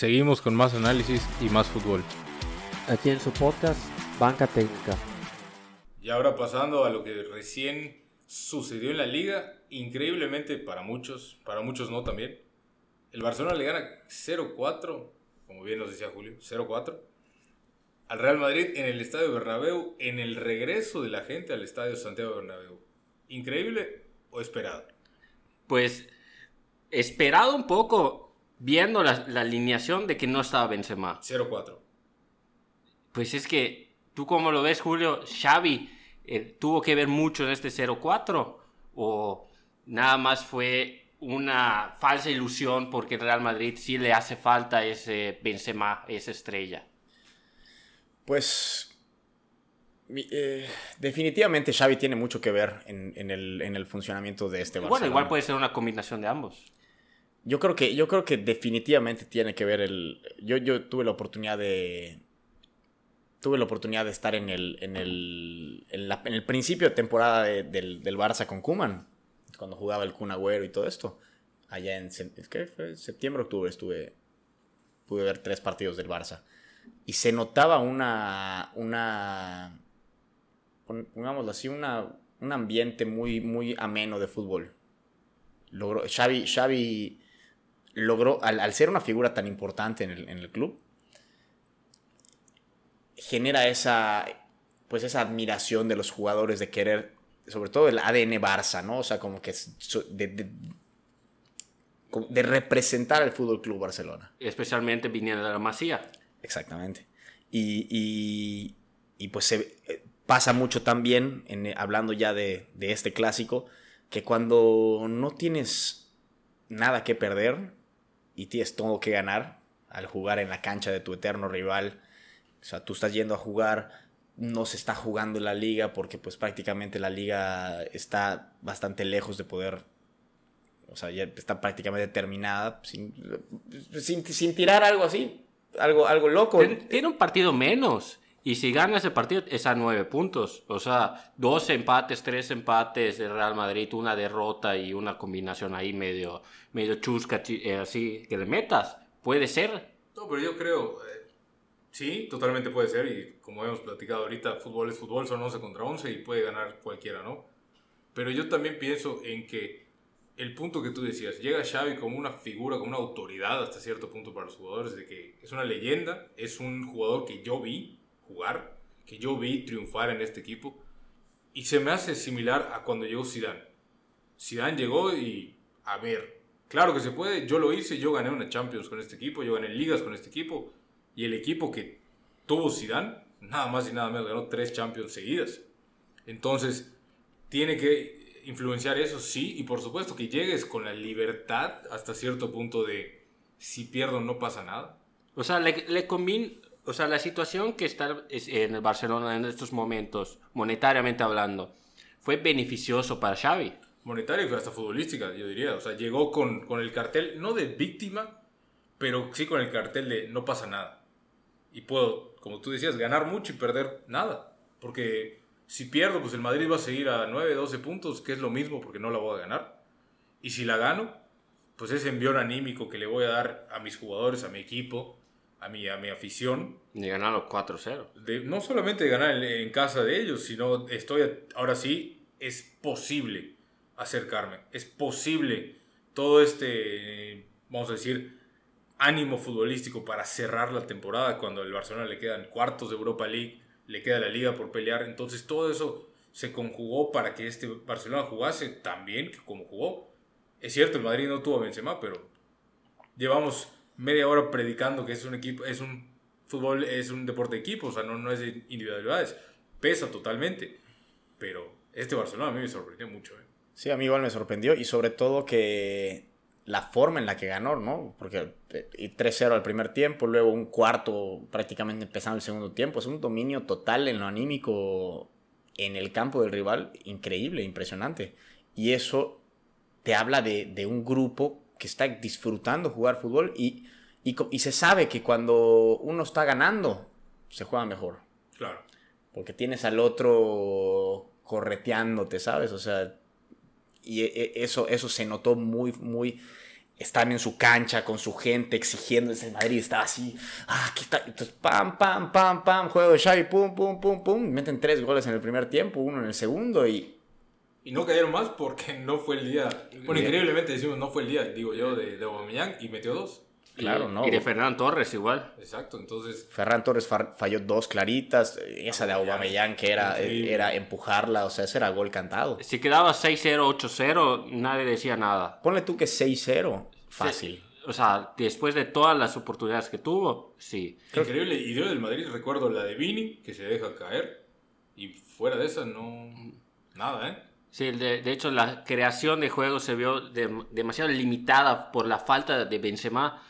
Seguimos con más análisis y más fútbol. Aquí en su podcast, Banca Técnica. Y ahora pasando a lo que recién sucedió en la liga, increíblemente para muchos, para muchos no también. El Barcelona le gana 0-4, como bien nos decía Julio, 0-4 al Real Madrid en el Estadio Bernabéu en el regreso de la gente al Estadio Santiago Bernabéu. ¿Increíble o esperado? Pues esperado un poco, viendo la, alineación de que no estaba Benzema. 0-4. Pues es que, ¿tú cómo lo ves, Julio? ¿Xavi eh, tuvo que ver mucho en este 0-4? ¿O nada más fue una falsa ilusión porque el Real Madrid sí le hace falta ese Benzema, esa estrella? Pues eh, definitivamente Xavi tiene mucho que ver en, el, funcionamiento de este Barcelona. Bueno, igual puede ser una combinación de ambos. Yo creo que, yo creo que definitivamente tiene que ver el... Yo, yo tuve la oportunidad de... Tuve la oportunidad de estar en el, en el, en el principio de temporada del, del, Barça con Kuman, cuando jugaba el Kun Agüero y todo esto. Allá en ¿qué fue? septiembre, octubre estuve... Pude ver tres partidos del Barça y se notaba una, una pongámoslo así, una, un ambiente muy, muy ameno de fútbol. Logró, Xavi, Xavi logró, al, ser una figura tan importante en el, en el, club, genera esa, pues esa admiración de los jugadores de querer, sobre todo el ADN Barça, ¿no? O sea, como que de, de, de representar al Fútbol Club Barcelona. Especialmente viniendo de la Masía. Exactamente. Y, y, pues se, eh, pasa mucho también, en, eh, hablando ya de, de, este clásico, que cuando no tienes nada que perder y tienes todo que ganar al jugar en la cancha de tu eterno rival, o sea, tú estás yendo a jugar, no se está jugando la liga porque pues prácticamente la liga está bastante lejos de poder o sea, ya está prácticamente terminada, sin, sin, tirar algo así, algo, algo loco. Tiene un partido menos. Y si gana ese partido es a nueve puntos. O sea, dos empates, tres empates de Real Madrid, una derrota y una combinación ahí medio, medio chusca, eh, así, que le metas. Puede ser. No, pero yo creo, eh, sí, totalmente puede ser. Y como hemos platicado ahorita, fútbol es fútbol, son 11 contra 11 y puede ganar cualquiera, ¿no? Pero yo también pienso en que el punto que tú decías, llega Xavi como una figura, como una autoridad hasta cierto punto para los jugadores, de que es una leyenda, es un jugador que yo vi jugar, que yo vi triunfar en este equipo, y se me hace similar a cuando llegó Zidane. Zidane llegó y, a ver, claro que se puede, yo lo hice, yo gané una Champions con este equipo, yo gané ligas con este equipo, y el equipo que tuvo Zidane, nada más y nada menos, ganó tres Champions seguidas. Entonces, tiene que influenciar eso, sí, y por supuesto que llegues con la libertad hasta cierto punto de si pierdo no pasa nada. O sea, le, le o sea, la situación que está en el Barcelona en estos momentos, monetariamente hablando, fue beneficioso para Xavi. Monetario y hasta futbolística, yo diría. O sea, llegó con, con el cartel, no de víctima, pero sí con el cartel de no pasa nada. Y puedo, como tú decías, ganar mucho y perder nada. Porque si pierdo, pues el Madrid va a seguir a 9, 12 puntos, que es lo mismo porque no la voy a ganar. Y si la gano, pues ese envión anímico que le voy a dar a mis jugadores, a mi equipo, a mi, a mi afición. De ganar los 4-0. No solamente de ganar en, casa de ellos, sino estoy, ahora sí, es posible acercarme. Es posible todo este, vamos a decir, ánimo futbolístico para cerrar la temporada cuando al Barcelona le quedan cuartos de Europa League le queda la liga por pelear. Entonces todo eso se conjugó para que este Barcelona jugase tan bien como jugó. Es cierto, el Madrid no tuvo a Benzema, pero llevamos media hora predicando que es un equipo, es un fútbol, es un deporte de equipo, o sea, no, no es de individualidades. Pesa totalmente, pero este Barcelona a mí me sorprendió mucho. ¿eh? Sí, a mí igual me sorprendió y sobre todo que la forma en la que ganó, ¿no? Porque 3-0 al primer tiempo, luego un cuarto prácticamente empezando el segundo tiempo. Es un dominio total en lo anímico en el campo del rival, increíble, impresionante. Y eso te habla de, un grupo que está disfrutando jugar fútbol y, y, se sabe que cuando uno está ganando, se juega mejor. Claro. Porque tienes al otro correteándote, ¿sabes? O sea, y e, e, eso, eso se notó muy, muy están en su cancha con su gente exigiendo ese Madrid estaba así ah aquí está entonces pam pam pam pam juego de Xavi pum pum pum pum meten tres goles en el primer tiempo uno en el segundo y Y no cayeron más porque no fue el día. Bueno, increíblemente decimos no fue el día, digo yo, de, de Aubameyang y metió dos. Claro y, no Y de Fernán Torres igual. Exacto, entonces Ferran Torres fa- falló dos claritas esa de Aubameyang que era Increíble. era empujarla o sea ese era gol cantado Si quedaba 6-0, 8-0, nadie decía nada. ponle tú que 6-0 fácil Sí, O sea, después de todas las oportunidades que tuvo, sí. increíble. Y yo del Madrid recuerdo la de Vini, que se deja caer. Y fuera de esa, no. Nada, ¿eh? Sí, de, de hecho la creación de juego se vio de- demasiado limitada por la falta de Benzema.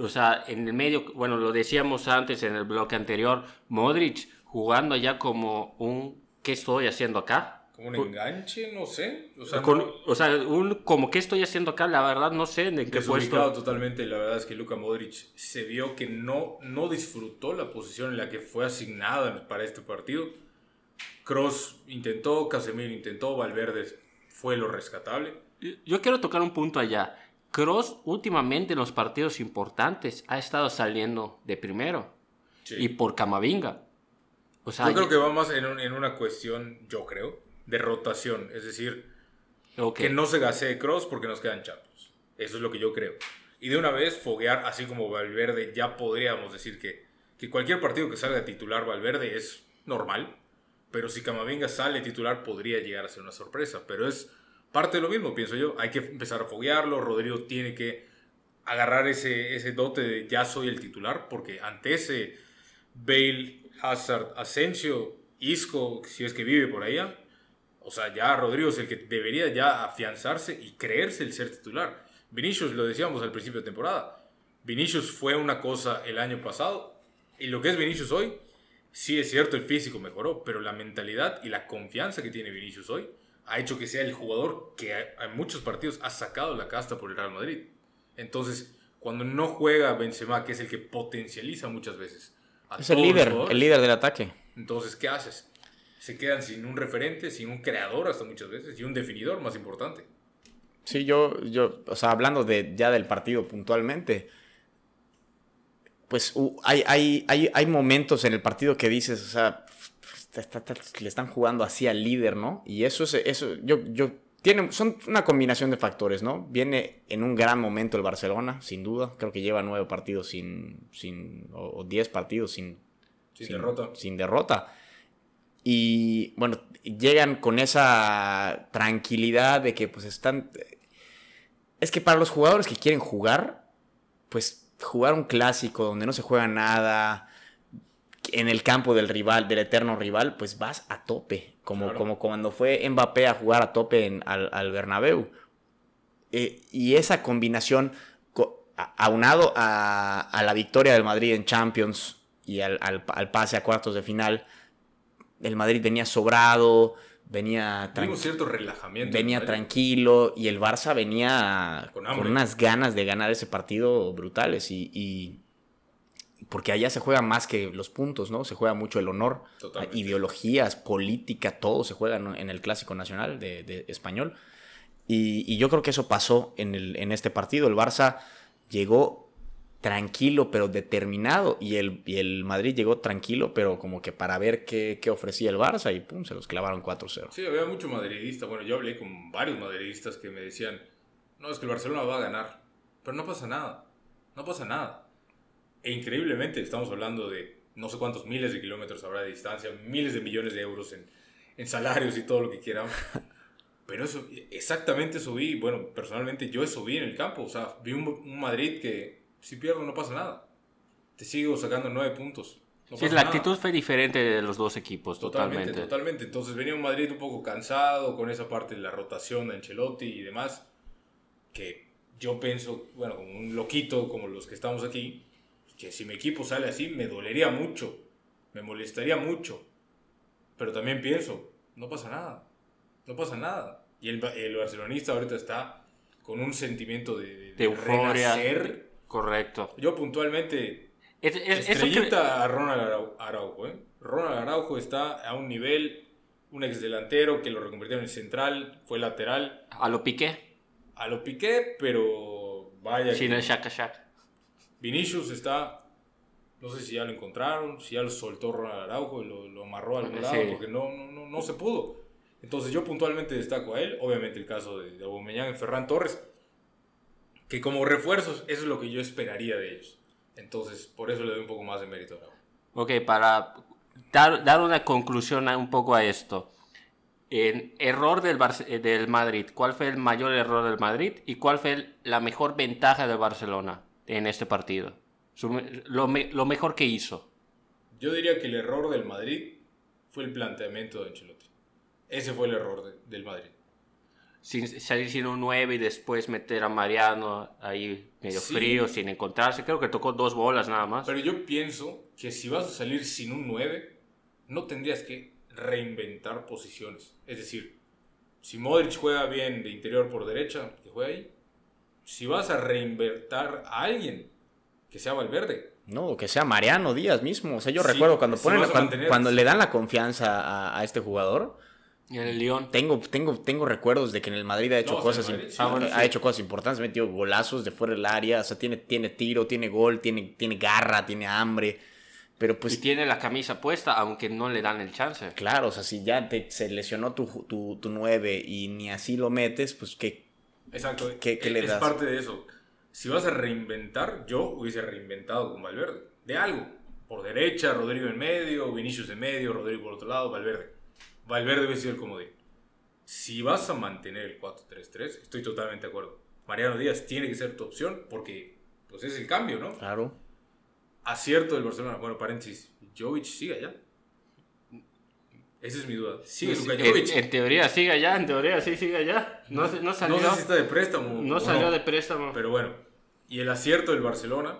O sea, en el medio, bueno, lo decíamos antes en el bloque anterior, Modric jugando ya como un ¿qué estoy haciendo acá? Como un enganche, no sé. O sea, Con- o sea, un como ¿qué estoy haciendo acá? La verdad no sé en qué desubicado puesto. totalmente. La verdad es que Luka Modric se vio que no, no disfrutó la posición en la que fue asignada para este partido. Cross intentó, Casemiro intentó, Valverde fue lo rescatable. Yo quiero tocar un punto allá. Cross últimamente en los partidos importantes ha estado saliendo de primero Sí. y por Camavinga. O sea, yo creo que va más en, un- en una cuestión, yo creo, de rotación. Es decir, ok. que no se gasee Cross porque nos quedan Champions. Eso es lo que yo creo. Y de una vez foguear, así como Valverde, ya podríamos decir que, que cualquier partido que salga titular Valverde es normal. Pero si Camavinga sale titular podría llegar a ser una sorpresa. Pero es parte de lo mismo, pienso yo. Hay que empezar a foguearlo. Rodrigo tiene que agarrar ese, ese dote de ya soy el titular. Porque ante ese Bale, Hazard, Asensio, Isco, si es que vive por allá, o sea, ya Rodrigo es el que debería ya afianzarse y creerse el ser titular. Vinicius, lo decíamos al principio de temporada, Vinicius fue una cosa el año pasado y lo que es Vinicius hoy, sí es cierto, el físico mejoró, pero la mentalidad y la confianza que tiene Vinicius hoy ha hecho que sea el jugador que en muchos partidos ha sacado la casta por el Real Madrid. Entonces, cuando no juega Benzema, que es el que potencializa muchas veces a es el líder el líder del ataque entonces, ¿qué haces? Se quedan sin un referente, sin un creador hasta muchas veces y un definidor más importante. Sí, yo, yo, o sea, hablando de, ya del partido puntualmente, pues uh, hay, hay, hay, hay momentos en el partido que dices, o sea, está- está- está- le están jugando así al líder, ¿no? Y eso es, eso, yo, yo, tiene, son una combinación de factores, ¿no? Viene en un gran momento el Barcelona, sin duda, creo que lleva nueve partidos sin, sin o, o diez partidos sin, Sin, derrota. sin derrota. Y bueno, llegan con esa tranquilidad de que pues están... Es que para los jugadores que quieren jugar, pues jugar un clásico donde no se juega nada, en el campo del rival, del eterno rival, pues vas a tope, como, Claro. como cuando fue Mbappé a jugar a tope en- al, al Bernabéu. Eh, y esa combinación, aunado a, a la victoria del Madrid en Champions y al, al- al pase a cuartos de final, el Madrid venía sobrado, venía, Tuvimos tranqui- cierto relajamiento. venía tranquilo y el Barça venía Con unas ganas de ganar ese partido brutales y, y- porque allá se juega más que los puntos, ¿no? Se juega mucho el honor, Totalmente. ideologías, política, todo se juega en el clásico nacional de, de español. Y, y yo creo que eso pasó en, el, en este partido. El Barça llegó tranquilo pero determinado y el, y el Madrid llegó tranquilo pero como que para ver qué, qué ofrecía el Barça y pum, se los clavaron 4-0. Sí, había mucho madridista. Bueno, yo hablé con varios madridistas que me decían, no, es que el Barcelona va a ganar. Pero no pasa nada. No pasa nada. E increíblemente estamos hablando de no sé cuántos miles de kilómetros habrá de distancia, miles de millones de euros en, en salarios y todo lo que quieran. Pero eso, exactamente eso vi. Bueno, personalmente yo eso vi en el campo. O sea, vi un, un Madrid que si pierdo no pasa nada. Te sigo sacando nueve puntos. No Sí, la nada. actitud fue diferente de los dos equipos, Totalmente, totalmente. totalmente. Entonces venía un Madrid un poco cansado con esa parte de la rotación de Ancelotti y demás. Que yo pienso, bueno, como un loquito como los que estamos aquí, que si mi equipo sale así me dolería mucho, me molestaría mucho. Pero también pienso, no pasa nada, no pasa nada. Y el, el barcelonista ahorita está con un sentimiento de, de- De euforia. renacer. Correcto. Yo puntualmente Es- es- que- Estrellita a Ronald Arau- Araujo, ¿eh? Ronald Araujo está a un nivel, un ex delantero que lo reconvirtió en central, fue lateral, a lo piqué. a lo piqué, pero vaya. Sin que- el shaka shaka. Vinicius está, no sé si ya lo encontraron, si ya lo soltó Ronald Araujo y lo, lo amarró al Sí. lado, porque no, no, no, no se pudo. Entonces yo puntualmente destaco a él, obviamente el caso de, de Aubameyang y Ferran Torres, que como refuerzos eso es lo que yo esperaría de ellos. Entonces por eso le doy un poco más de mérito a Araujo. Ok, para dar, dar una conclusión a- un poco a esto. En error del, eh, del Madrid. ¿Cuál fue el mayor error del Madrid? ¿Y cuál fue el- la mejor ventaja del Barcelona en este partido? Lo, me- lo mejor que hizo. Yo diría que el error del Madrid fue el planteamiento de Ancelotti. Ese fue el error de- del Madrid. Sin, salir sin un 9 y después meter a Mariano ahí medio Sí. frío, sin encontrarse. Creo que tocó dos bolas nada más. Pero yo pienso que si vas a salir sin un 9, no tendrías que reinventar posiciones. Es decir, si Modric juega bien de interior por derecha, que juegue ahí. Si vas a reinventar a alguien, que sea Valverde. No, que sea Mariano Díaz mismo. O sea, yo Sí, recuerdo cuando si ponen, cuando, le dan la confianza a, a este jugador, Y en el Lyon. tengo, tengo, tengo recuerdos de que en el Madrid ha hecho No, cosas, Madrid sí. Ah, bueno, ha sí. hecho cosas importantes, ha metido golazos de fuera del área, o sea, tiene, tiene tiro, tiene gol, tiene, tiene garra, tiene hambre, pero Y pues tiene la camisa puesta, aunque no le dan el chance. claro, o sea, si ya te, se lesionó tu, tu, tu 9 y ni así lo metes, pues que Exacto. ¿Qué- qué es, le es das? parte de eso. Si vas a reinventar, yo hubiese reinventado con Valverde. De algo. Por derecha, Rodrigo en medio, Vinicius en medio, Rodrigo por otro lado, Valverde. Valverde hubiese sido el comodín. Si vas a mantener el 4-3-3, estoy totalmente de acuerdo. Mariano Díaz tiene que ser tu opción porque pues es el cambio, ¿no? claro. Acierto del Barcelona. Bueno, paréntesis. Jovic sigue allá. Esa es mi duda. Sigue Luka En, Jovic. en teoría sigue allá, en teoría sí sigue allá. No, se- no salió, No sé si está de préstamo. no salió de préstamo. Pero bueno, y el acierto del Barcelona,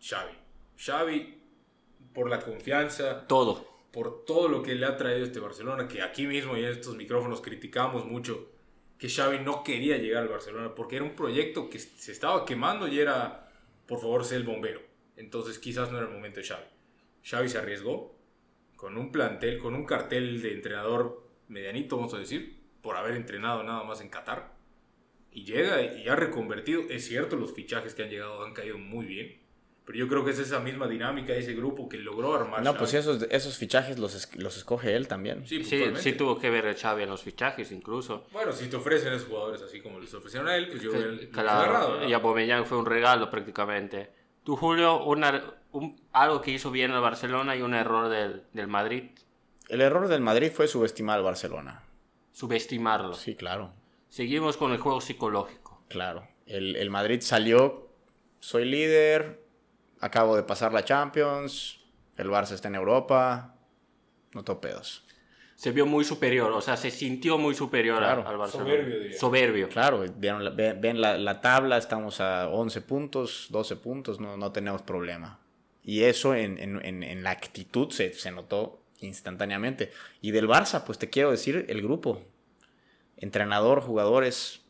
Xavi. Xavi, por la confianza, Todo. por todo lo que le ha traído este Barcelona, que aquí mismo y en estos micrófonos criticamos mucho, que Xavi no quería llegar al Barcelona, porque era un proyecto que se estaba quemando y era, por favor, sé el bombero. Entonces quizás no era el momento de Xavi. Xavi se arriesgó con un plantel, con un cartel de entrenador medianito, vamos a decir, por haber entrenado nada más en Qatar. Y llega y ha reconvertido. Es cierto, los fichajes que han llegado han caído muy bien. Pero yo creo que es esa misma dinámica de ese grupo que logró armar. No, Xavi. pues esos, esos fichajes los, es- los escoge él también. Sí, Sí, tuvo que ver el Xavi en los fichajes incluso. Bueno, si te ofrecen esos jugadores así como les ofrecieron a él, pues yo Claro, agarrado, ¿verdad? y Aubameyang fue un regalo prácticamente. Tú, Julio, una- un- algo que hizo bien el Barcelona y un error del, del Madrid, El error del Madrid fue subestimar al Barcelona. subestimarlo. Sí, claro. Seguimos con el juego psicológico. Claro. El, el Madrid salió, soy líder, acabo de pasar la Champions, el Barça está en Europa, no topedos. Se vio muy superior, o sea, se sintió muy superior Claro. al Barcelona. Soberbio, diría. Soberbio. Claro, vieron la- ven, ven la, la tabla, estamos a 11 puntos, 12 puntos, no, no tenemos problema. Y eso en, en- en- la actitud se, se notó instantáneamente. Y del Barça, pues te quiero decir, el grupo, entrenador, jugadores,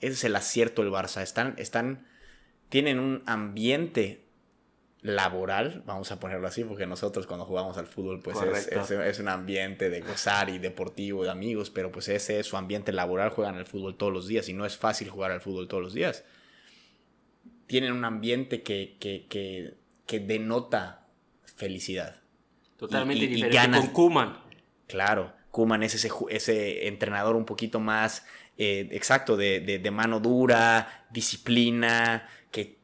ese es el acierto del Barça. Están, están, tienen un ambiente laboral, vamos a ponerlo así, porque nosotros cuando jugamos al fútbol, pues es, es- es un ambiente de gozar y deportivo, de amigos, pero pues ese es su ambiente laboral, juegan al fútbol todos los días y no es fácil jugar al fútbol todos los días. Tienen un ambiente que, que, que, que denota felicidad. Totalmente Y- y- y diferente ganas. con Kuman. Claro, Kuman es ese, entrenador un poquito más, eh, exacto, de, de- de mano dura, disciplina, que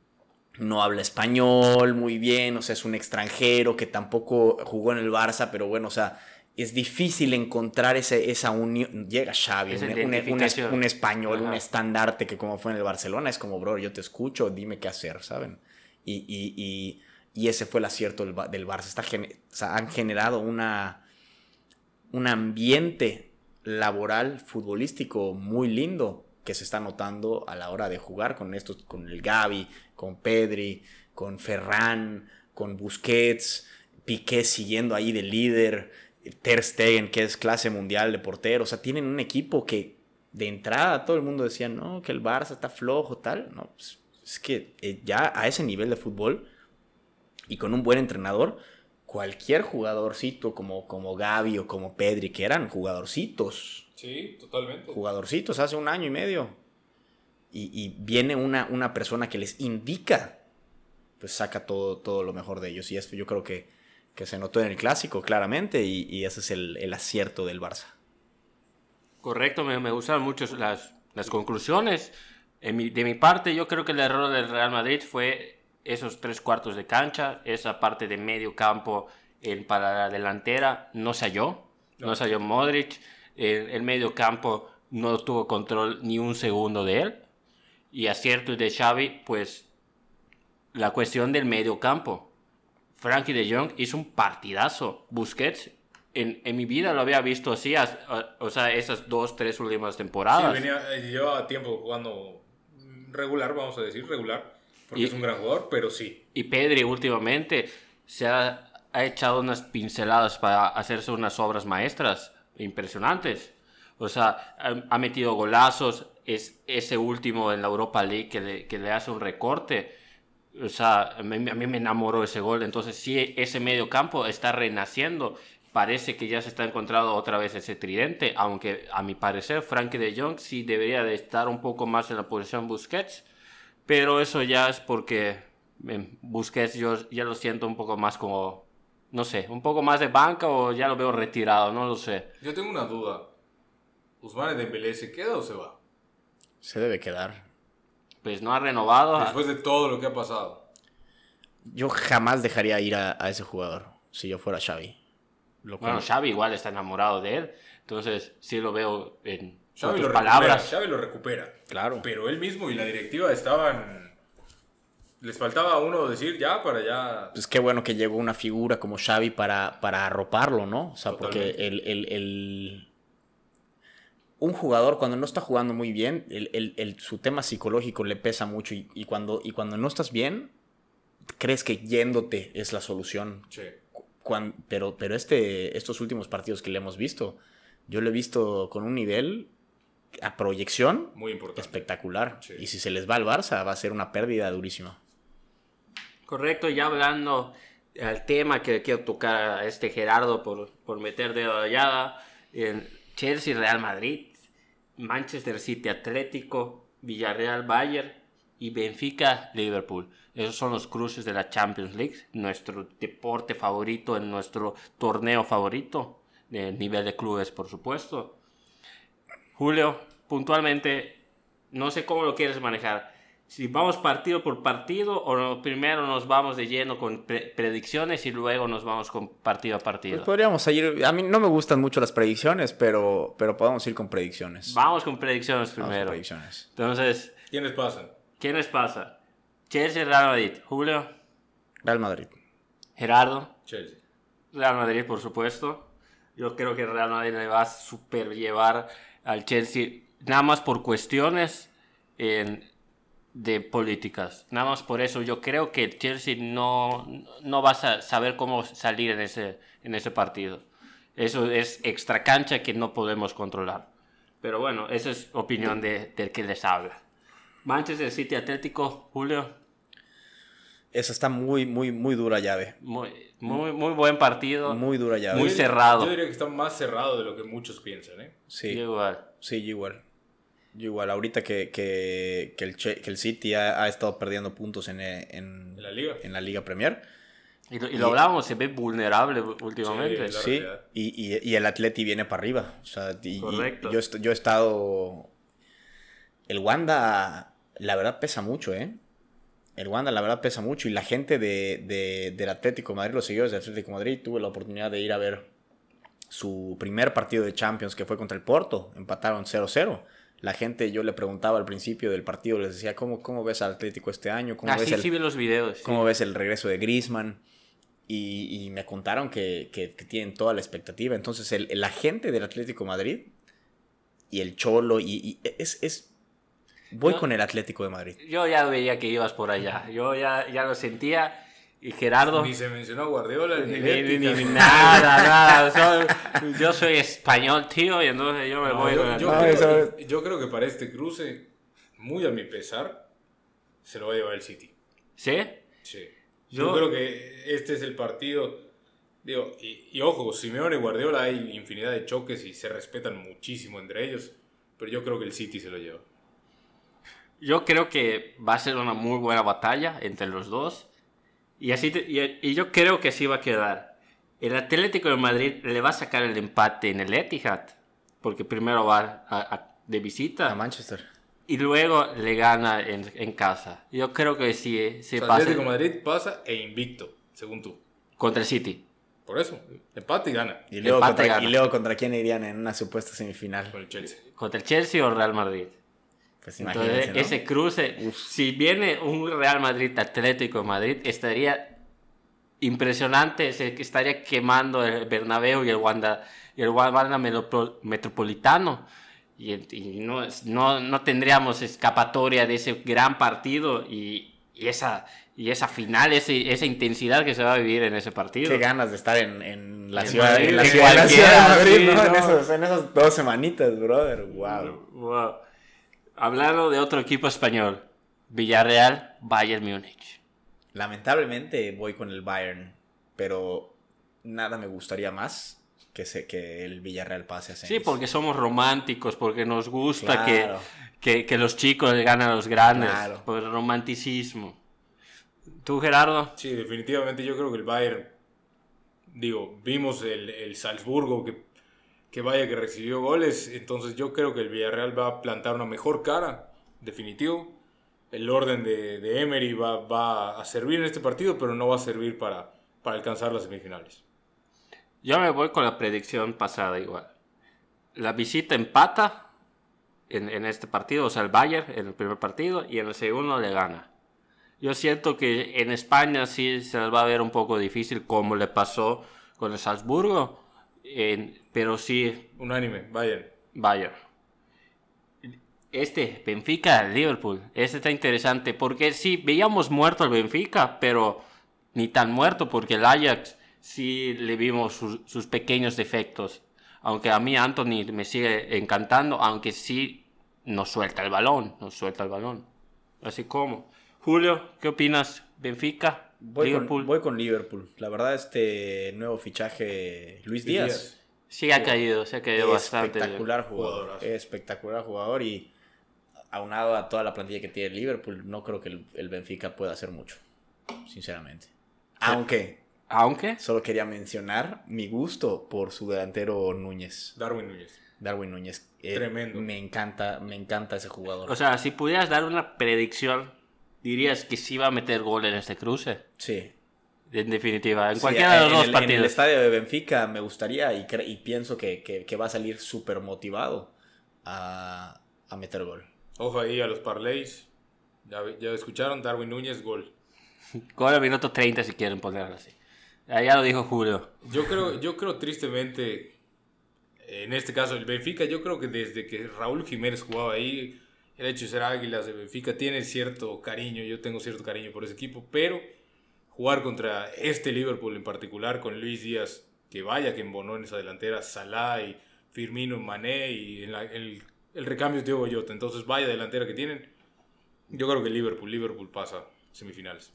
no habla español muy bien, o sea, es un extranjero que tampoco jugó en el Barça, pero bueno, o sea, es difícil encontrar ese, esa unión. Llega Xavi, un, un- un es- identificación. un español, un estandarte que como fue en el Barcelona, es como, bro, yo te escucho, dime qué hacer, ¿saben? Y, y- y- y ese fue el acierto del, Ba- del Barça. Está han generado una, un ambiente laboral futbolístico muy lindo que se está notando a la hora de jugar con estos, con el Gavi, con Pedri, con Ferran, con Busquets, Piqué siguiendo ahí de líder, Ter Stegen que es clase mundial de portero, o sea, tienen un equipo que de entrada todo el mundo decía, no, que el Barça está flojo, tal, no, pues, es que eh, ya a ese nivel de fútbol y con un buen entrenador, cualquier jugadorcito como, como Gavi o como Pedri, que eran jugadorcitos, Sí, totalmente. jugadorcitos hace un año y medio, y, y viene una, una persona que les indica, pues saca todo, todo lo mejor de ellos. Y eso yo creo que, que se notó en el clásico claramente y, y ese es el, el acierto del Barça. Correcto, me, me gustan mucho las, las conclusiones. En mi- de mi parte, yo creo que el error del Real Madrid fue esos tres cuartos de cancha, esa parte de medio campo para la delantera, no se halló, no, se halló Modric, el, medio campo no tuvo control ni un segundo de él, y aciertos de Xavi, pues la cuestión del medio campo. Frankie de Jong hizo un partidazo. Busquets, en, en mi vida lo había visto así, as- a- o sea, esas dos, tres últimas Sí, temporadas. venía, eh, llevaba tiempo jugando regular, vamos a decir, regular, porque Y- es un gran jugador, pero sí. Y Pedri últimamente se ha, ha echado unas pinceladas para hacerse unas obras maestras impresionantes. O sea, ha, ha metido golazos, es ese último en la Europa League que le, que le hace un recorte. O sea, a mí, a mí me enamoró ese gol. Entonces, sí, ese medio campo está renaciendo. Parece que ya se está encontrando otra vez ese tridente, aunque a mi parecer Frankie de Jong sí debería de estar un poco más en la posición Busquets. Pero eso ya es porque Busquets yo ya lo siento un poco más como, no sé, un poco más de banca o ya lo veo retirado, no lo sé. Yo tengo una duda. ¿Usmane Dembélé se queda o se va? Se debe quedar. Pues no ha renovado. Después de todo lo que ha pasado. Yo jamás dejaría ir a, a ese jugador si yo fuera Xavi. Lo Bueno, Xavi igual está enamorado de él, entonces sí lo veo en Xavi lo, palabras. recupera, Xavi lo recupera. Claro. Pero él mismo y la directiva estaban... Les faltaba a uno decir ya para ya... Pues qué bueno que llegó una figura como Xavi para, para arroparlo, ¿no? O sea, porque el, el- el- un jugador cuando no está jugando muy bien, el, su tema psicológico le pesa mucho y, y cuando, y cuando no estás bien, crees que yéndote es la solución. Sí. Pero pero este, estos últimos partidos que le hemos visto, yo lo he visto con un nivel a proyección Muy importante. espectacular. Sí. Y si se les va al Barça, va a ser una pérdida durísima. Correcto, ya hablando al tema que quiero tocar a este Gerardo por, por meter de llada en Chelsea, Real Madrid, Manchester City, Atlético, Villarreal, Bayern y Benfica, Liverpool. Esos son los cruces de la Champions League, nuestro deporte favorito en nuestro torneo favorito, de nivel de clubes, por supuesto. Julio, puntualmente, no sé cómo lo quieres manejar. Si vamos partido por partido o no- primero nos vamos de lleno con pre- predicciones y luego nos vamos con partido a partido. Pues podríamos ir. A mí no me gustan mucho las predicciones, pero, pero podemos ir con predicciones. Vamos con predicciones Vamos con primero. predicciones. Entonces, ¿Quiénes pasan? ¿quiénes pasa? Chelsea, Real Madrid. Julio, Real Madrid. Gerardo, Chelsea. Real Madrid, por supuesto. Yo creo que Real Madrid le va a super llevar al Chelsea, nada más por cuestiones en- de políticas. Nada más por eso yo creo que el Chelsea no, no va a sa- saber cómo salir en ese, en ese partido. Eso es extra cancha que no podemos controlar. Pero bueno, esa es opinión de, del que les habla. Manchester City Atlético, Julio, Esa está muy, muy, muy dura llave. muy, muy, muy buen partido. Muy dura llave. Muy cerrado. Yo diría que está más cerrado de lo que muchos piensan, ¿eh? Sí, Igual. sí, yo igual. Yo igual. Ahorita que, que, que el, Che- que el City ha, ha estado perdiendo puntos en, eh, en, En la liga. en la Liga Premier. Y lo, y lo hablábamos, se ve vulnerable últimamente. Sí, y, y, y el Atleti viene para arriba. O sea, y- y Correcto. yo, est- yo he estado. El Wanda, la verdad, pesa mucho, ¿eh? El Wanda, la verdad, pesa mucho. Y la gente de, de- del Atlético de Madrid, los seguidores del Atlético de Madrid, tuve la oportunidad de ir a ver su primer partido de Champions que fue contra el Porto. Empataron 0-0. La gente, yo le preguntaba al principio del partido, les decía, ¿cómo, cómo ves al Atlético este año? ¿Cómo, Así ves el, sí vi los videos. sí. ¿Cómo ves el regreso de Griezmann? Y, y me contaron que, que- que tienen toda la expectativa. Entonces, el, la gente del Atlético Madrid y el Cholo, y, y es, es- Voy con el Atlético de Madrid. Yo ya veía que ibas por allá. Yo ya, ya lo sentía. Y Gerardo. Ni se mencionó a Guardiola, ni, Ni, Leti, ni- ni- ni- nada, nada. Yo soy español, tío, y entonces yo me No, voy yo, con yo No, creo, eso- yo creo que para este cruce, muy a mi pesar, se lo va a llevar el City. ¿Sí? Sí. Yo- Yo, creo que este es el partido. Digo, y, y ojo, Simeone y Guardiola hay infinidad de choques y se respetan muchísimo entre ellos. Pero yo creo que el City se lo lleva. Yo creo que va a ser una muy buena batalla entre los dos. Y, así te- y, y yo creo que así va a quedar. El Atlético de Madrid le va a sacar el empate en el Etihad. Porque primero va a- a- de visita. A Manchester. y luego le gana en, en casa. Yo creo que sí, sí O sea, pasa Atlético de Madrid pasa e invicto, según tú. contra el City. Por eso, empate y gana Y luego, Empate contra, gana. y luego contra quién irían en una supuesta semifinal. con el Chelsea. ¿Contra el Chelsea o Real Madrid? Pues Entonces, ¿no? ese cruce, si viene un Real Madrid Atlético de Madrid, estaría impresionante, se estaría quemando el Bernabéu y el Wanda, y el Wanda Metro- Metropolitano. Y, y no, no, no tendríamos escapatoria de ese gran partido y, y esa, y esa final, ese- esa intensidad que se va a vivir en ese partido. Qué ganas de estar en, en la En ciudad, Madrid, en la ciudad, en la ciudad de Madrid, sí, ¿no? En, esos- en esas dos semanitas, brother. Wow. Wow. Hablando de otro equipo español, Villarreal, Bayern Múnich. Lamentablemente voy con el Bayern, pero nada me gustaría más que, se, que el Villarreal pase a semis. Sí, porque somos románticos, porque nos gusta Claro. que, que, que los chicos le ganan a los grandes, Claro. por el romanticismo. ¿Tú, Gerardo? Sí, definitivamente yo creo que el Bayern, digo, vimos el, el Salzburgo que, que vaya que recibió goles, entonces yo creo que el Villarreal va a plantar una mejor cara, definitivo. El orden de, de Emery va, va a servir en este partido, pero no va a servir para, para alcanzar las semifinales. Yo me voy con la predicción pasada igual. La visita empata en, en este partido, o sea, el Bayern en el primer partido y en el segundo le gana. Yo siento que en España sí se les va a ver un poco difícil como le pasó con el Salzburgo, en- pero sí Unánime, Bayern. Bayern. Este, Benfica, Liverpool. Este está interesante porque sí, veíamos muerto al Benfica, pero ni tan muerto porque el Ajax sí le vimos sus, sus pequeños defectos. Aunque a mí Anthony me sigue encantando, aunque sí nos suelta el balón, nos suelta el balón. Así como. Julio, ¿qué opinas? Benfica, Voy Liverpool. con, voy con Liverpool. La verdad, este nuevo fichaje, Luis Díaz. Díaz. Sí ha caído, se ha caído bastante. Espectacular jugador. Espectacular jugador y aunado a toda la plantilla que tiene Liverpool, no creo que el, el Benfica pueda hacer mucho, sinceramente. Aunque Aunque solo quería mencionar mi gusto por su delantero Núñez, Darwin Núñez. Darwin Núñez. Eh, Tremendo. Me encanta, me encanta ese jugador. O sea, si pudieras dar una predicción, dirías que sí va a meter gol en este cruce. sí. En definitiva, en Sí, cualquiera de los en dos el, En el partidos. estadio de Benfica me gustaría y, y pienso que, que- que va a salir súper motivado a, a meter gol. Ojo ahí a los parlays. Ya, ya escucharon, Darwin Núñez, gol. Gol al minuto 30 si quieren ponerlo así. Ya ya lo dijo Julio. Yo creo, yo creo tristemente, en este caso el Benfica, yo creo que desde que Raúl Jiménez jugaba ahí, el hecho de ser Águilas de Benfica tiene cierto cariño, yo tengo cierto cariño por ese equipo, pero jugar contra este Liverpool en particular, con Luis Díaz, que vaya que embonó en esa delantera, Salah y Firmino, Mané y en la- el, el recambio es Diego entonces vaya delantera que tienen, yo creo que Liverpool, Liverpool pasa semifinales.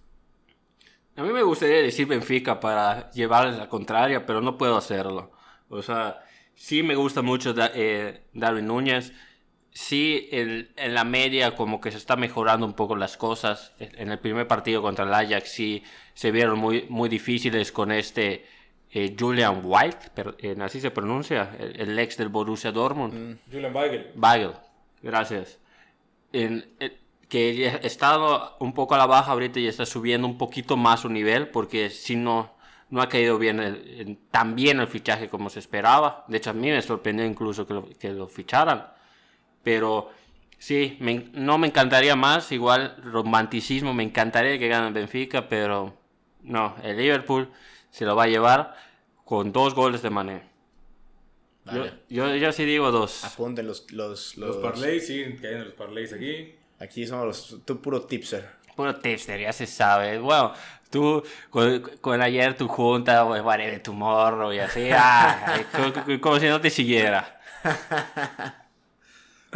A mí me gustaría decir Benfica para llevarles la contraria, pero no puedo hacerlo. O sea, sí me gusta mucho eh, Darwin Núñez. Sí, en, en la media como que se está mejorando un poco las cosas. En el primer partido contra el Ajax sí se vieron muy, muy difíciles con este eh, Julian White, pero, eh, así se pronuncia, el, el ex del Borussia Dortmund. Julian Weigel. Bagel, gracias. En- eh, que ha estado un poco a la baja ahorita y está subiendo un poquito más su nivel porque si no, no ha caído bien el- en- tan bien el fichaje como se esperaba. De hecho, a mí me sorprendió incluso que lo, que lo ficharan. Pero sí, me en- no me encantaría más. Igual, romanticismo, me encantaría que gane el Benfica, pero no, el Liverpool se lo va a llevar con dos goles de Mané. Yo, Vale. yo, yo sí digo dos. Apunten los... Los, Los los- parlays, siguen cayendo los parlays aquí. Aquí somos los... Tú puro tipster. Puro tipster, ya se sabe. Bueno, tú con, con ayer tu junta, pues, vale, de tu morro y así, ah, co- co- como, si no te siguiera.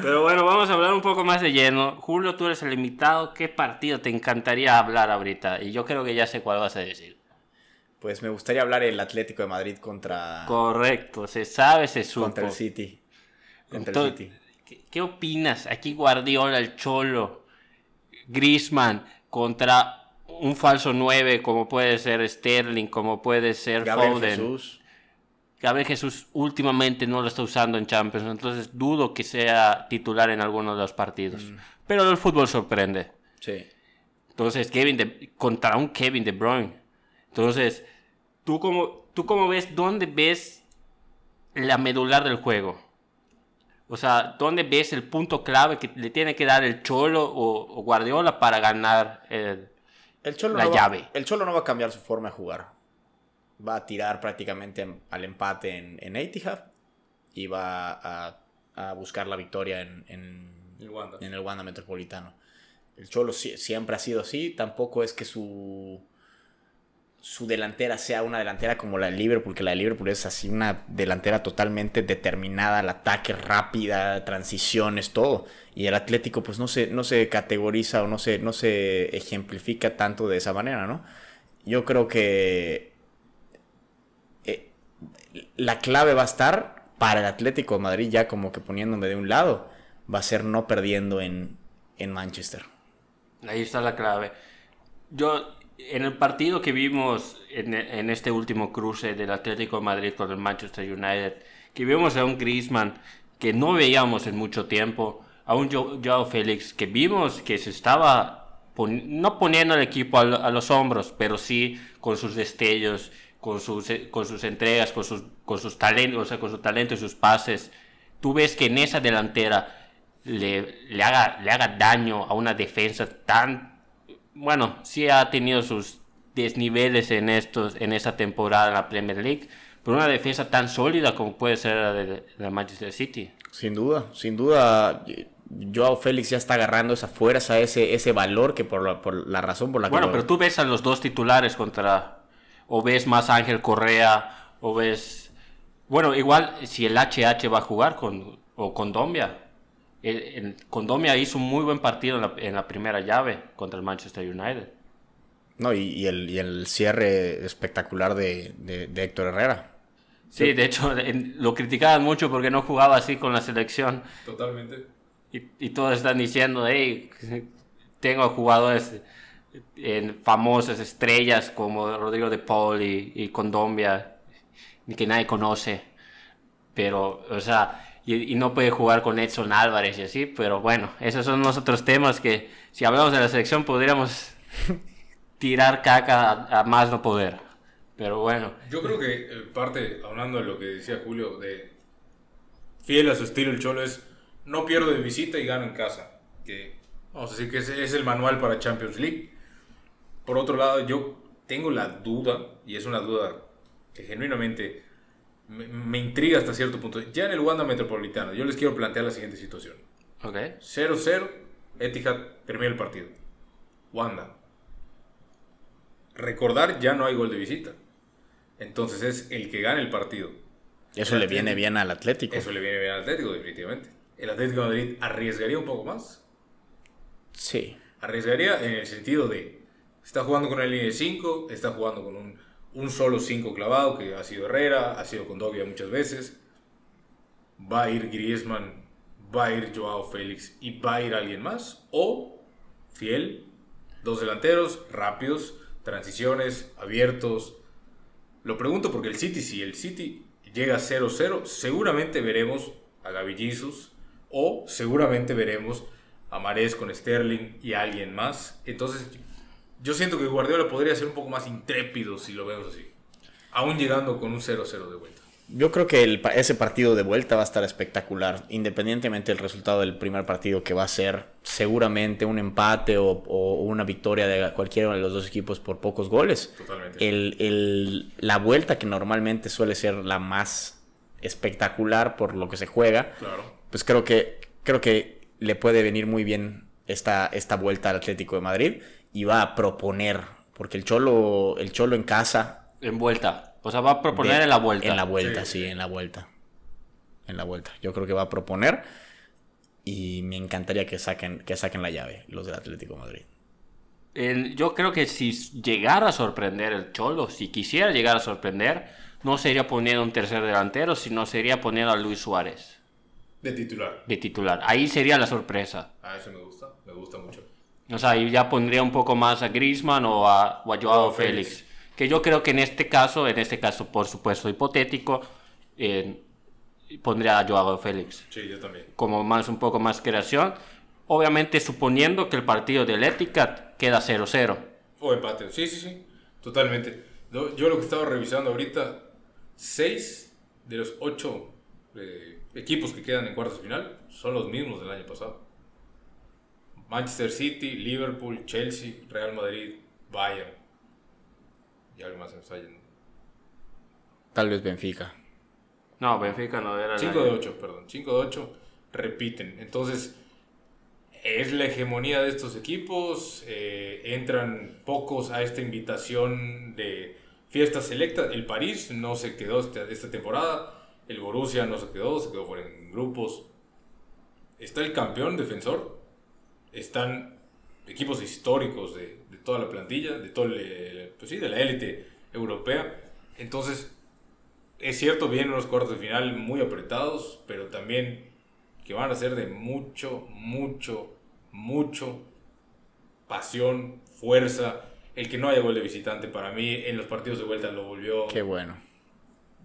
Pero bueno, vamos a hablar un poco más de lleno. Julio, tú eres el invitado. ¿Qué partido te encantaría hablar ahorita? Y yo creo que ya sé cuál vas a decir. Pues me gustaría hablar el Atlético de Madrid contra, Correcto, se sabe, se supo. contra el City. Contra Entonces, el City. ¿qué, opinas? Aquí Guardiola, el cholo, Griezmann contra un falso 9 como puede ser Sterling, como puede ser Gabriel Foden. Jesús. Gabriel Jesús últimamente no lo está usando en Champions, entonces dudo que sea titular en alguno de los partidos. Mm. Pero el fútbol sorprende. Sí. Entonces, Kevin de, contra un Kevin De Bruyne. Entonces, ¿tú cómo, ¿tú cómo ves, dónde ves la medular del juego? O sea, ¿dónde ves el punto clave que le tiene que dar el Cholo o, o Guardiola para ganar el... El Cholo, La no va- llave. el Cholo no va a cambiar su forma de jugar. Va a tirar prácticamente en- al empate en, en Etihad y va a, a buscar la victoria en, en, El Wanda. en el Wanda Metropolitano. El Cholo sie- siempre ha sido así. Tampoco es que su, su delantera sea una delantera como la de Liverpool, que la de Liverpool es así una delantera totalmente determinada al ataque, rápida, transiciones, todo. Y el Atlético pues no se, no se categoriza o no se, no se ejemplifica tanto de esa manera, ¿no? Yo creo que la clave va a estar para el Atlético de Madrid, ya como que poniéndome de un lado, va a ser no perdiendo en, en Manchester. Ahí está la clave. Yo, en el partido que vimos en, este último cruce del Atlético de Madrid con el Manchester United, que vimos a un Griezmann que no veíamos en mucho tiempo, a un Jo- Joao Félix que vimos que se estaba no poniendo el equipo a los hombros, pero sí con sus destellos, con sus, eh, con sus entregas, con sus, con sus talentos, o sea, con su talento y sus pases. Tú ves que en esa delantera le, le, haga, le haga daño a una defensa tan... Bueno, sí ha tenido sus desniveles en, estos, en esta temporada en la Premier League, pero una defensa tan sólida como puede ser la de, la Manchester City. Sin duda, sin duda, Joao Félix ya está agarrando esa fuerza, ese, ese valor que por la, por la razón por la Bueno, que... lo- pero tú ves a los dos titulares contra... O ves más a Ángel Correa, o ves... Bueno, igual si el HH va a jugar con, o con Dombia. El, el- Condombia hizo un muy buen partido en la, en la primera llave contra el Manchester United. No, y, y el, y el cierre espectacular de, de- de Héctor Herrera. Sí, de hecho en- lo criticaban mucho porque no jugaba así con la selección. Totalmente. Y, y todos están diciendo, hey, tengo jugadores en famosas estrellas como Rodrigo de Paul y, y Condombia, que nadie conoce. Pero, o sea, y, y no puede jugar con Edson Álvarez y así, pero bueno, esos son los otros temas que si hablamos de la selección podríamos tirar caca a, a más no poder. Pero bueno, Yo creo que eh, parte, hablando de lo que decía Julio, de fiel a su estilo el Cholo es no pierdo de visita y gano en casa. Que vamos a decir que es el manual para Champions League. Por otro lado, yo tengo la duda, y es una duda que genuinamente me, me intriga hasta cierto punto. Ya en el Wanda Metropolitano, yo les quiero plantear la siguiente situación. ok. 0-0, Etihad termina el partido. Wanda. Recordar, ya no hay gol de visita. Entonces es el que gane el partido. Eso El le Atlético. viene bien al Atlético. Eso le viene bien al Atlético, definitivamente. El Atlético de Madrid arriesgaría un poco más. Sí. Arriesgaría en el sentido de, está jugando con una línea de 5, está jugando con un, un solo 5 clavado, que ha sido Herrera, ha sido Condovia muchas veces. Va a ir Griezmann, va a ir Joao Félix y va a ir alguien más. O, fiel, dos delanteros, rápidos, transiciones, abiertos. Lo pregunto porque el City, si el City llega a 0-0, seguramente veremos a Gavi Jesus o seguramente veremos a Mares con Sterling y alguien más. Entonces, yo siento que Guardiola podría ser un poco más intrépido si lo vemos así. Aún llegando con un 0-0 de vuelta. Yo creo que el ese partido de vuelta va a estar espectacular, independientemente del resultado del primer partido, que va a ser seguramente un empate o, o una victoria de cualquiera de los dos equipos por pocos goles. Totalmente. El, el- la vuelta, que normalmente suele ser la más espectacular por lo que se juega, Claro. pues creo que, creo que le puede venir muy bien esta, esta vuelta al Atlético de Madrid y va a proponer, porque el Cholo, el Cholo en casa En vuelta. O sea, va a proponer de- en la vuelta. En la vuelta, Sí. sí, en la vuelta. En la vuelta. Yo creo que va a proponer. Y me encantaría que saquen, que saquen la llave, los del Atlético de Madrid. El- yo creo que si llegara a sorprender el Cholo, si quisiera llegar a sorprender, no sería poner un tercer delantero, sino sería poner a Luis Suárez De titular. de titular. Ahí sería la sorpresa. Ah, eso me gusta. Me gusta mucho. O sea, y ya pondría un poco más a Griezmann o a, o a Joao O Félix. Félix. Que yo creo que en este caso, en este caso por supuesto hipotético, eh, pondría a Joao Félix. Sí, yo también. Como más, un poco más creación. Obviamente suponiendo que el partido del Etihad queda 0-0. O empate. Sí, sí, sí. Totalmente. Yo, yo lo que estaba revisando ahorita, seis de los ocho eh, equipos que quedan en cuartos de final son los mismos del año pasado. Manchester City, Liverpool, Chelsea, Real Madrid, Bayern. Y algo más se me está yendo. Tal vez Benfica. No, Benfica no era... 5 de 8, perdón. 5 de 8 repiten. Entonces, es la hegemonía de estos equipos. eh, entran pocos a esta invitación de fiesta selecta. El París no se quedó esta, esta temporada. El Borussia no se quedó, se quedó fuera en grupos. Está el campeón defensor. Están equipos históricos de, de toda la plantilla, de, todo el- pues sí, de la élite europea. Entonces, es cierto, vienen unos cuartos de final muy apretados, pero también que van a ser de mucho, mucho, mucho pasión, fuerza. El que no haya gol de visitante para mí en los partidos de vuelta lo volvió. Qué bueno.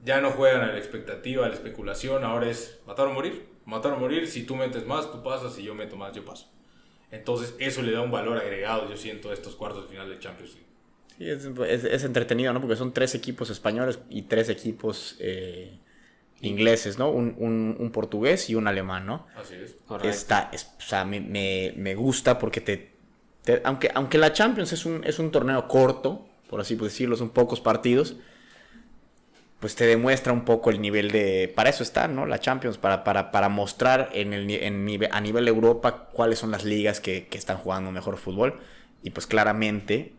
Ya no juegan a la expectativa, a la especulación, ahora es matar o morir. Matar o morir, si tú metes más, tú pasas, si yo meto más, yo paso. Entonces eso le da un valor agregado, yo siento, a estos cuartos de final de Champions League. Sí, es, es- es entretenido, ¿no? Porque son tres equipos españoles y tres equipos eh, ingleses, ¿no? Un, un- un portugués y un alemán, ¿no? Así es. Correcto. Está, es- o sea, me, me- me gusta porque te, te- aunque, aunque la Champions es un, es un torneo corto, por así decirlo, son pocos partidos, pues te demuestra un poco el nivel de... Para eso está, ¿no? La Champions, para, para, para mostrar en el, en a nivel Europa cuáles son las ligas que, que están jugando mejor fútbol. Y pues claramente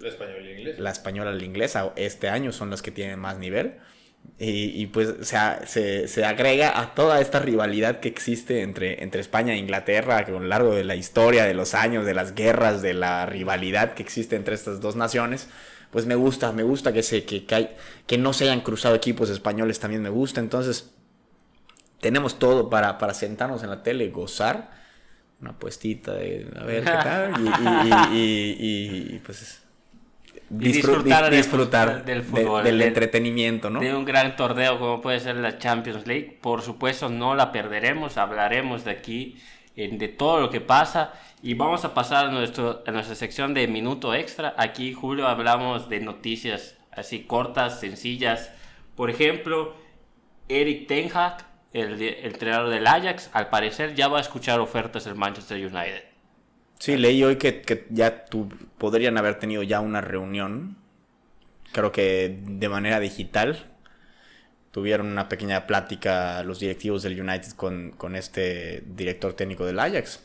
El español y el inglés. la española y la inglesa este año son las que tienen más nivel. Y, y, pues o sea, se, se agrega a toda esta rivalidad que existe entre, entre España e Inglaterra, que a lo largo de la historia, de los años, de las guerras, de la rivalidad que existe entre estas dos naciones. Pues me gusta, me gusta que, se, que, que, hay- que no se hayan cruzado equipos españoles, también me gusta. Entonces, tenemos todo para, para sentarnos en la tele, gozar, una apuestita de a ver qué tal, y, y- y- y- pues disfrutar dis- del disfrutar del de- fútbol, del del- entretenimiento, ¿no? de un gran torneo como puede ser la Champions League. Por supuesto, no la perderemos, hablaremos de aquí, de todo lo que pasa. Y vamos a pasar a, nuestro, a nuestra sección de minuto extra. Aquí, Julio, hablamos de noticias así cortas, sencillas. Por ejemplo, Eric Ten Hag, el, el entrenador del Ajax, al parecer ya va a escuchar ofertas del Manchester United. Sí, leí hoy que, que ya podrían haber tenido ya una reunión, creo que de manera digital. Tuvieron una pequeña plática los directivos del United con, con este director técnico del Ajax.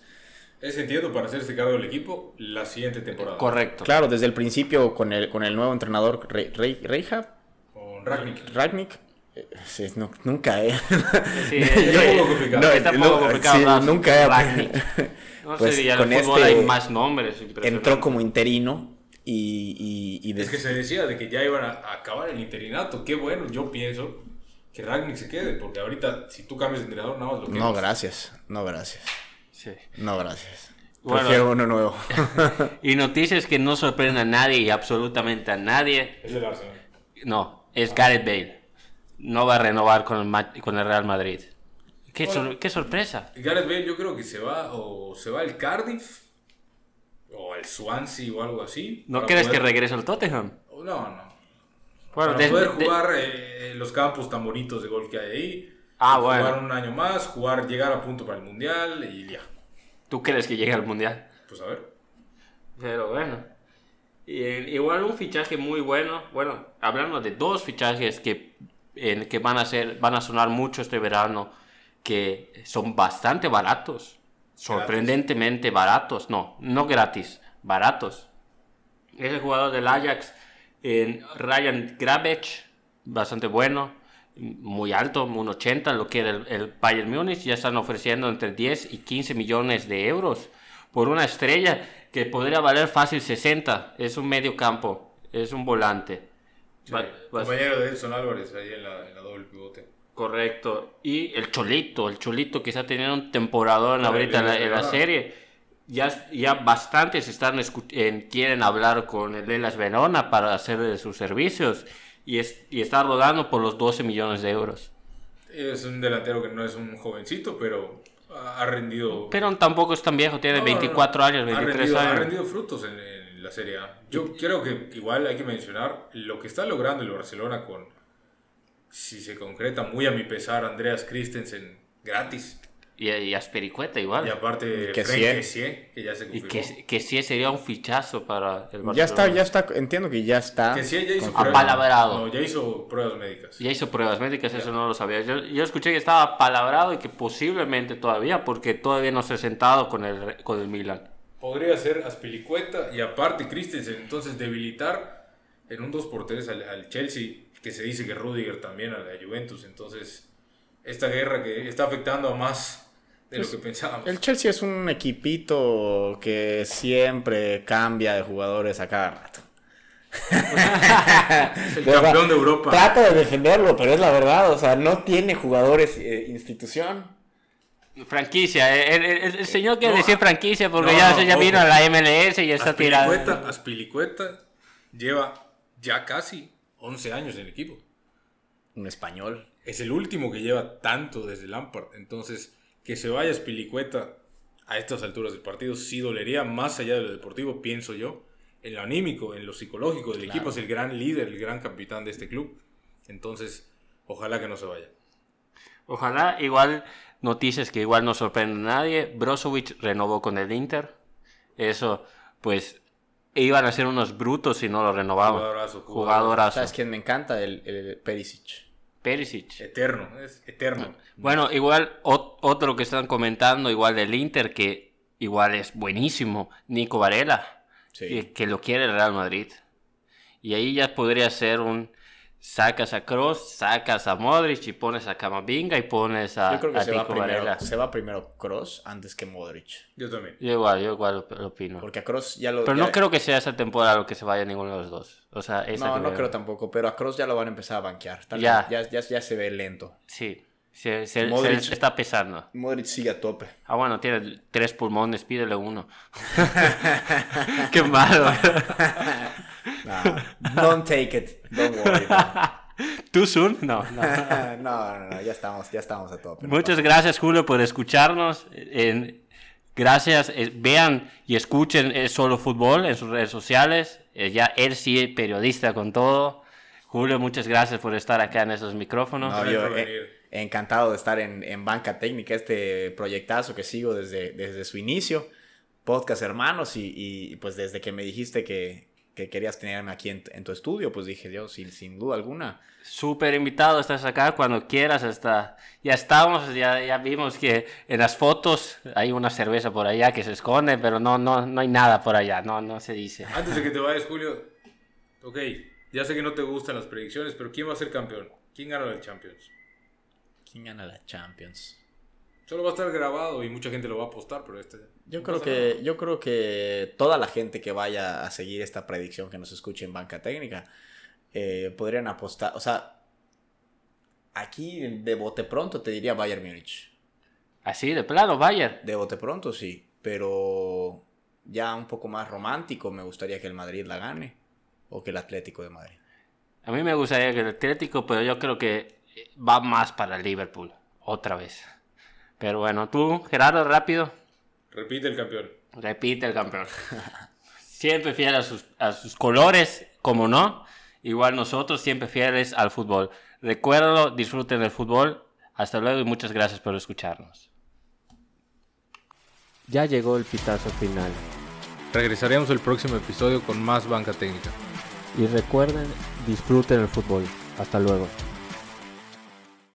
Es entiendo para hacerse cargo del equipo la siguiente temporada. Correcto. Claro, desde el principio con el, con el nuevo entrenador Re- Re- Reija, Con Ragnick. Ragnick. eh, sí, no- nunca he. Sí, Es un poco complicado. está un poco no, complicado sí, nunca. Ragnick. No Pues sé, ya en con el fútbol este hay más nombres. Entró como interino y, y, y Es que se decía de que ya iban a a acabar el interinato. Qué bueno, yo pienso que Ragnick se quede, porque ahorita si tú cambias de entrenador, nada más lo No, quemas. gracias. No, gracias. Sí. No, gracias. Bueno. Prefiero uno nuevo. Y noticias que no sorprenden a nadie y absolutamente a nadie. Es el Arsenal. No, es Gareth Bale. No va a renovar con el, Ma- con el Real Madrid. Qué, sor- qué sorpresa. Gareth Bale yo creo que se va o se va al Cardiff o al Swansea o algo así. ¿No quieres que regrese al Tottenham? No, no. Bueno, para de- poder de- jugar eh, los campos tan bonitos de golf que hay ahí. Ah, jugar bueno. un año más, jugar, llegar a punto para el mundial y ya. ¿Tú crees que llegue al Mundial? Pues a ver. Pero bueno. Y, igual un fichaje muy bueno. Bueno, hablando de dos fichajes que, en- que van a ser, van a sonar mucho este verano, que son bastante baratos. Sorprendentemente baratos. No, no gratis, baratos. Es el jugador del Ajax, en Ryan Grabec, bastante bueno, muy alto, un 80, lo que era el, el Bayern Múnich, ya están ofreciendo entre 10 y 15 millones de euros por una estrella que podría valer fácil 60, es un medio campo, es un volante. Va- va- Compañero de Edson Álvarez ahí en la, en la doble pivote. Correcto. Y el Cholito, el Cholito que está teniendo un temporadón Ah, ahorita en la, en la serie. Ya, ya bastantes están en- quieren hablar con el Elas Verona para hacer de sus servicios y, es, y está rodando por los 12 millones de euros. Es un delantero que no es un jovencito, pero ha ha rendido. Pero tampoco es tan viejo, tiene No, no, no. 24 años, Ha 23 rendido- Ha años. rendido frutos en, en la Serie A. Yo creo que igual hay que mencionar lo que está logrando el Barcelona con, si se concreta muy a mi pesar, Andreas Christensen gratis. Y, y Aspericueta igual. Y aparte, Que Frank sí, eh. Kessie, que ya se confirmó. que, que sí sería un fichazo para el Barcelona. Ya está, ya está, entiendo que ya está. Kessie ya hizo. Apalabrado. No, ya hizo pruebas médicas. Ya hizo pruebas médicas, eso no lo sabía. Yo, yo escuché que estaba palabrado y que posiblemente todavía, porque todavía no se ha sentado con el, con el Milan. Podría ser Aspilicueta y aparte Christensen. Entonces, debilitar en un 2x3 al, al Chelsea, que se dice que Rudiger también a la Juventus. Entonces, esta guerra que está afectando a más de lo que pensábamos. Pues, El Chelsea es un equipito que siempre cambia de jugadores a cada rato. Es el campeón de Europa. Trata de defenderlo, pero es la verdad. O sea, no tiene jugadores eh, institución. Franquicia, eh, el, el- el- el señor quiere No, decir franquicia porque no, ya, no, ya vino a la MLS y ya está tirado. Aspilicueta, Aspilicueta lleva ya casi 11 años en el equipo. Un español. Es el último que lleva tanto desde Lampard. Entonces, que se vaya Spilicueta a estas alturas del partido sí dolería más allá de lo deportivo, pienso yo. En lo anímico, en lo psicológico del equipo, es el gran líder, el gran capitán de este club. Entonces, ojalá que no se vaya. Ojalá, igual, noticias que igual no sorprenden a nadie. Brozovic renovó con el Inter. Eso, pues, iban a ser unos brutos si no lo renovaban. Jugadorazo, jugadorazo. Jugadorazo. ¿Sabes quién me encanta? El, el Perisic. Perisic. Eterno, es eterno. Bueno, igual ot- otro que están comentando, igual del Inter, que igual es buenísimo, Nico Varela, Sí. que, que lo quiere el Real Madrid. Y ahí ya podría ser un sacas a Kroos, sacas a Modric y pones a Camavinga y pones a, Yo creo que a se va, primero, se va primero Cross antes que Modric. Yo también. Yo igual, yo igual lo, lo opino. Porque a Cross ya lo. Pero ya- no creo que sea esa temporada lo que se vaya ninguno de los dos. O sea, esa No, no creo tampoco. Pero a Cross ya lo van a empezar a banquear. Tal Ya. Ya, ya, ya se ve lento. Sí, se, se- Modric- se está pesando. Modric sigue a tope. Ah, bueno, tiene tres pulmones, pídele uno. Qué malo. Nah, don't take it. Don't worry. ¿Tú, Sun? No, no. no, no, no, ya estamos, ya estamos a tope. Muchas gracias, Julio, por escucharnos. En- gracias. eh, vean y escuchen Es Solo Fútbol en sus redes sociales. Eh, ya él sí es periodista con todo. Julio, muchas gracias por estar acá en esos micrófonos. No, yo eh, encantado de estar en, en Banca Técnica, este proyectazo que sigo desde, desde su inicio. Podcast hermanos y, y, pues desde que me dijiste que, que querías tenerme aquí en, en tu estudio, pues dije yo, sin, sin duda alguna. Súper invitado, estás acá cuando quieras. Hasta ya estamos, ya, ya vimos que en las fotos hay una cerveza por allá que se esconde, pero no, no, no hay nada por allá, no, no se dice. Antes de que te vayas, Julio, ok, ya sé que no te gustan las predicciones, pero ¿quién va a ser campeón? ¿Quién gana la Champions? ¿Quién gana la Champions? Solo va a estar grabado y mucha gente lo va a apostar, pero este... Yo no creo que, nada. yo creo que toda la gente que vaya a seguir esta predicción que nos escuche en Banca Técnica eh, podrían apostar. O sea, aquí de bote pronto te diría Bayern Múnich. Así, de plano, Bayern. De bote pronto sí, pero ya un poco más romántico me gustaría que el Madrid la gane o que el Atlético de Madrid. A mí me gustaría que el Atlético, pero yo creo que va más para el Liverpool, otra vez. Pero bueno, tú, Gerardo, rápido, Repite el campeón. repite el campeón. siempre fiel a sus, a sus colores, como no. Igual nosotros, siempre fieles al fútbol. Recuérdalo, disfruten del fútbol. Hasta luego y muchas gracias por escucharnos. Ya llegó el pitazo final. Regresaremos el próximo episodio con más banca técnica. Y recuerden, disfruten el fútbol. Hasta luego.